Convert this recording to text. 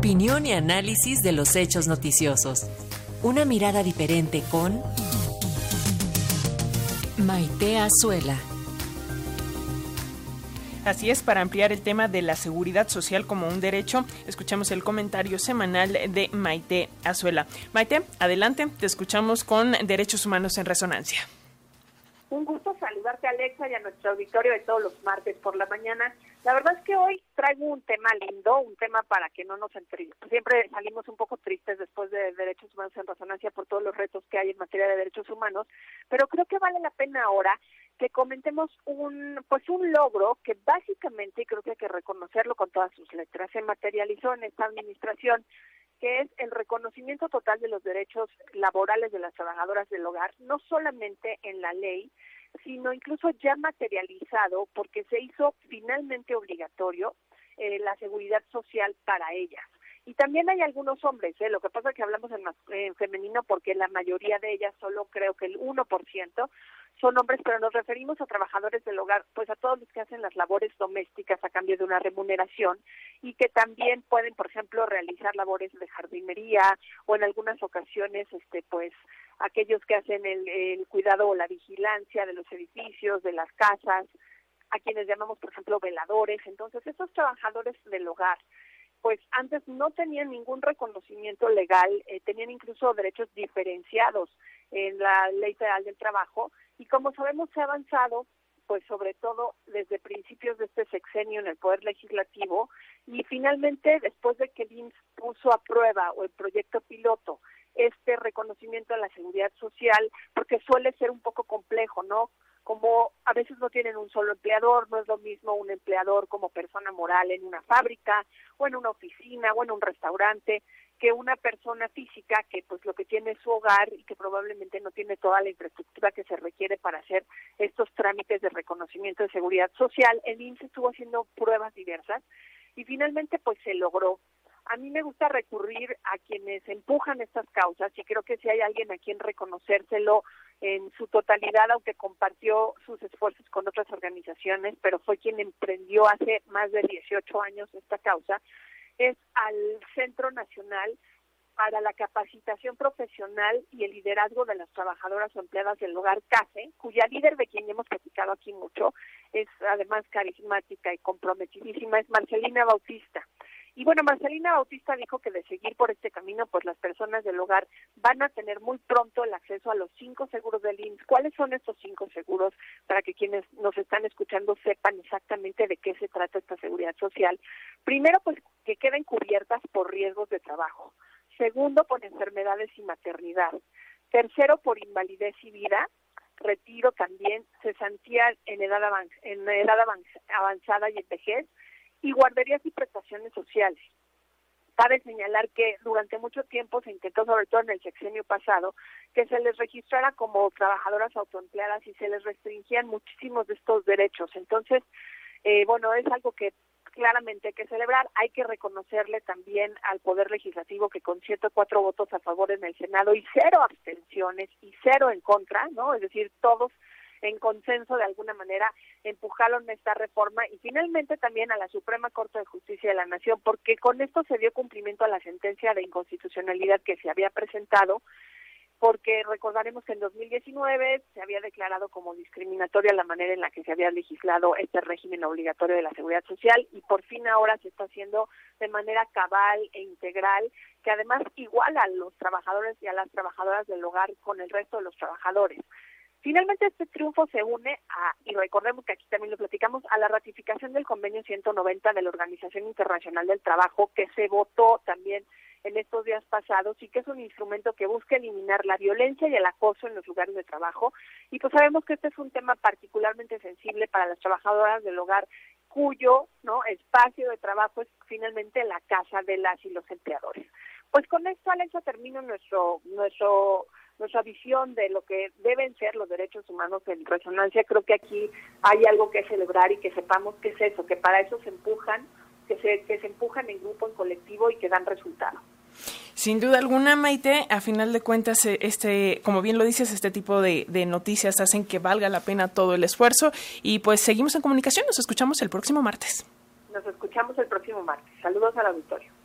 Opinión y análisis de los hechos noticiosos. Una mirada diferente con Maite Azuela. Así es, para ampliar el tema de la seguridad social como un derecho, escuchamos el comentario semanal de Maite Azuela. Maite, adelante, te escuchamos con Derechos Humanos en Resonancia. Un gusto saludarte, Alexa, y a nuestro auditorio de todos los martes por la mañana. La verdad es que hoy traigo un tema lindo, un tema para que no nos siempre salimos un poco tristes después de derechos humanos en resonancia por todos los retos que hay en materia de derechos humanos, pero creo que vale la pena ahora que comentemos un pues un logro que básicamente y creo que hay que reconocerlo con todas sus letras se materializó en esta administración que es el reconocimiento total de los derechos laborales de las trabajadoras del hogar no solamente en la ley sino incluso ya materializado porque se hizo finalmente obligatorio eh, la seguridad social para ellas y también hay algunos hombres, ¿eh? lo que pasa es que hablamos en, en, femenino porque la mayoría de ellas, solo creo que el 1%, son hombres, pero nos referimos a trabajadores del hogar, pues a todos los que hacen las labores domésticas a cambio de una remuneración y que también pueden, por ejemplo, realizar labores de jardinería o en algunas ocasiones, este, pues aquellos que hacen el, el cuidado o la vigilancia de los edificios, de las casas, a quienes llamamos, por ejemplo, veladores. Entonces, esos trabajadores del hogar pues antes no tenían ningún reconocimiento legal, eh, tenían incluso derechos diferenciados en la Ley Federal del Trabajo y como sabemos se ha avanzado pues sobre todo desde principios de este sexenio en el Poder Legislativo y finalmente después de que el puso a prueba o el proyecto piloto este reconocimiento a la seguridad social, porque suele ser un poco complejo, ¿no? como a veces no tienen un solo empleador, no es lo mismo un empleador como persona moral en una fábrica o en una oficina o en un restaurante que una persona física que pues lo que tiene es su hogar y que probablemente no tiene toda la infraestructura que se requiere para hacer estos trámites de reconocimiento de seguridad social. El INSS estuvo haciendo pruebas diversas y finalmente pues se logró a mí me gusta recurrir a quienes empujan estas causas y creo que si hay alguien a quien reconocérselo en su totalidad, aunque compartió sus esfuerzos con otras organizaciones, pero fue quien emprendió hace más de 18 años esta causa, es al Centro Nacional para la Capacitación Profesional y el Liderazgo de las Trabajadoras o Empleadas del Hogar CAFE, cuya líder de quien hemos platicado aquí mucho, es además carismática y comprometidísima, es Marcelina Bautista. Y bueno, Marcelina Bautista dijo que de seguir por este camino, pues las personas del hogar van a tener muy pronto el acceso a los cinco seguros del IMSS. ¿Cuáles son estos cinco seguros para que quienes nos están escuchando sepan exactamente de qué se trata esta seguridad social? Primero, pues que queden cubiertas por riesgos de trabajo. Segundo, por enfermedades y maternidad. Tercero, por invalidez y vida retiro también, cesantía en edad, en edad avanzada y en vejez, y guarderías y prestaciones sociales. Cabe señalar que durante mucho tiempo se intentó, sobre todo en el sexenio pasado, que se les registrara como trabajadoras autoempleadas y se les restringían muchísimos de estos derechos. Entonces, eh, bueno, es algo que claramente hay que celebrar. Hay que reconocerle también al Poder Legislativo que con 104 votos a favor en el Senado y cero abstenciones y cero en contra, ¿no? Es decir, todos en consenso de alguna manera empujaron esta reforma y finalmente también a la Suprema Corte de Justicia de la Nación, porque con esto se dio cumplimiento a la sentencia de inconstitucionalidad que se había presentado porque recordaremos que en 2019 se había declarado como discriminatoria la manera en la que se había legislado este régimen obligatorio de la seguridad social y por fin ahora se está haciendo de manera cabal e integral, que además iguala a los trabajadores y a las trabajadoras del hogar con el resto de los trabajadores. Finalmente, este triunfo se une a, y recordemos que aquí también lo platicamos, a la ratificación del convenio 190 de la Organización Internacional del Trabajo, que se votó también en estos días pasados y que es un instrumento que busca eliminar la violencia y el acoso en los lugares de trabajo. Y pues sabemos que este es un tema particularmente sensible para las trabajadoras del hogar cuyo no espacio de trabajo es finalmente la casa de las y los empleadores. Pues con esto, Alexa, termino nuestro nuestro nuestra visión de lo que deben ser los derechos humanos en resonancia, creo que aquí hay algo que celebrar y que sepamos qué es eso, que para eso se empujan, que se, que se empujan en grupo, en colectivo y que dan resultado. Sin duda alguna, Maite, a final de cuentas, eh, este, como bien lo dices, este tipo de, de noticias hacen que valga la pena todo el esfuerzo y pues seguimos en comunicación, nos escuchamos el próximo martes. Nos escuchamos el próximo martes. Saludos al auditorio.